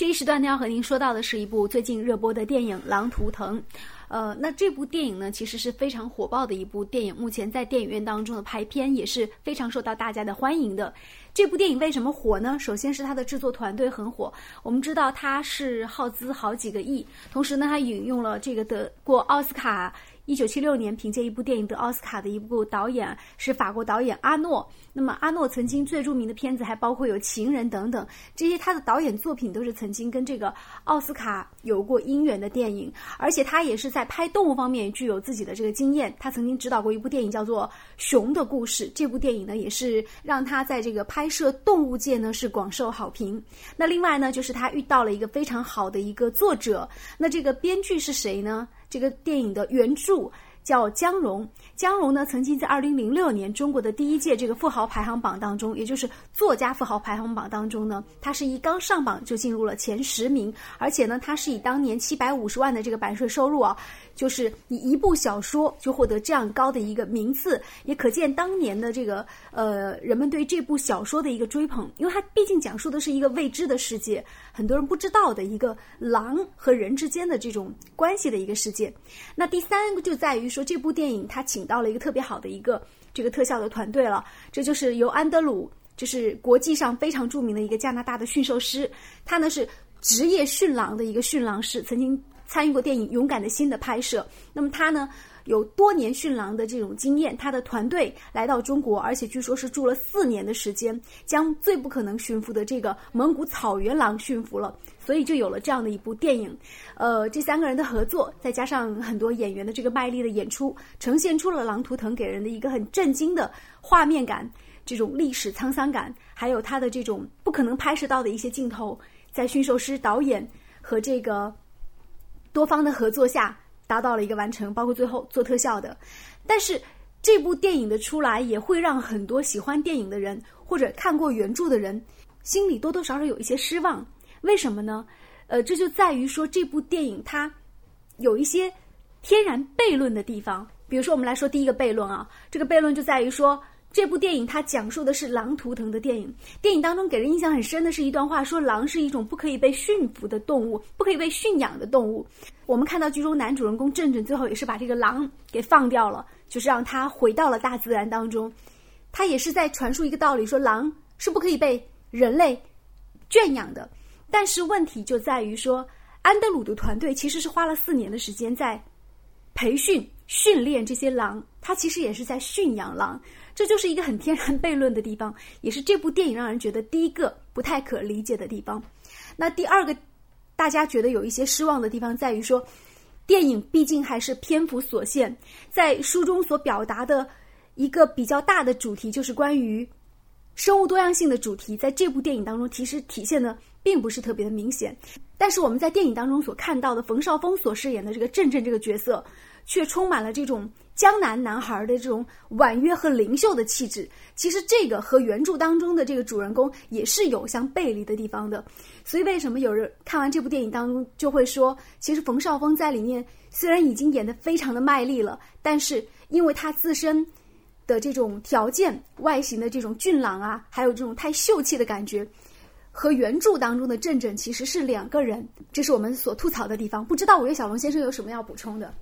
这一时段呢，要和您说到的是一部最近热播的电影《狼图腾》。呃，那这部电影呢，其实是非常火爆的一部电影，目前在电影院当中的排片也是非常受到大家的欢迎的。这部电影为什么火呢？首先是它的制作团队很火，我们知道它是耗资好几个亿，同时呢，它引用了这个得过奥斯卡。一九七六年，凭借一部电影得奥斯卡的一部导演是法国导演阿诺。那么阿诺曾经最著名的片子还包括有《情人》等等，这些他的导演作品都是曾经跟这个奥斯卡有过姻缘的电影。而且他也是在拍动物方面具有自己的这个经验。他曾经指导过一部电影叫做《熊的故事》，这部电影呢也是让他在这个拍摄动物界呢是广受好评。那另外呢，就是他遇到了一个非常好的一个作者。那这个编剧是谁呢？这个电影的原著叫姜荣，姜荣呢曾经在二零零六年中国的第一届这个富豪排行榜当中，也就是作家富豪排行榜当中呢，他是一刚上榜就进入了前十名，而且呢，他是以当年七百五十万的这个版税收入啊。就是以一部小说就获得这样高的一个名次，也可见当年的这个呃人们对这部小说的一个追捧，因为它毕竟讲述的是一个未知的世界，很多人不知道的一个狼和人之间的这种关系的一个世界。那第三个就在于说，这部电影他请到了一个特别好的一个这个特效的团队了，这就是由安德鲁，就是国际上非常著名的一个加拿大的驯兽师，他呢是职业驯狼的一个驯狼师，曾经。参与过电影《勇敢的心》的拍摄，那么他呢有多年驯狼的这种经验，他的团队来到中国，而且据说是住了四年的时间，将最不可能驯服的这个蒙古草原狼驯服了，所以就有了这样的一部电影。呃，这三个人的合作，再加上很多演员的这个卖力的演出，呈现出了《狼图腾》给人的一个很震惊的画面感，这种历史沧桑感，还有他的这种不可能拍摄到的一些镜头，在驯兽师导演和这个。多方的合作下达到了一个完成，包括最后做特效的。但是这部电影的出来也会让很多喜欢电影的人或者看过原著的人心里多多少少有一些失望。为什么呢？呃，这就在于说这部电影它有一些天然悖论的地方。比如说，我们来说第一个悖论啊，这个悖论就在于说。这部电影它讲述的是狼图腾的电影。电影当中给人印象很深的是一段话，说狼是一种不可以被驯服的动物，不可以被驯养的动物。我们看到剧中男主人公正正最后也是把这个狼给放掉了，就是让他回到了大自然当中。他也是在传输一个道理，说狼是不可以被人类圈养的。但是问题就在于说，安德鲁的团队其实是花了四年的时间在培训、训练这些狼，他其实也是在驯养狼。这就是一个很天然悖论的地方，也是这部电影让人觉得第一个不太可理解的地方。那第二个，大家觉得有一些失望的地方在于说，电影毕竟还是篇幅所限，在书中所表达的一个比较大的主题，就是关于生物多样性的主题，在这部电影当中其实体现的并不是特别的明显。但是我们在电影当中所看到的冯绍峰所饰演的这个正正这个角色。却充满了这种江南男孩的这种婉约和灵秀的气质。其实这个和原著当中的这个主人公也是有相背离的地方的。所以为什么有人看完这部电影当中就会说，其实冯绍峰在里面虽然已经演得非常的卖力了，但是因为他自身的这种条件、外形的这种俊朗啊，还有这种太秀气的感觉，和原著当中的正正其实是两个人。这是我们所吐槽的地方。不知道五月小龙先生有什么要补充的？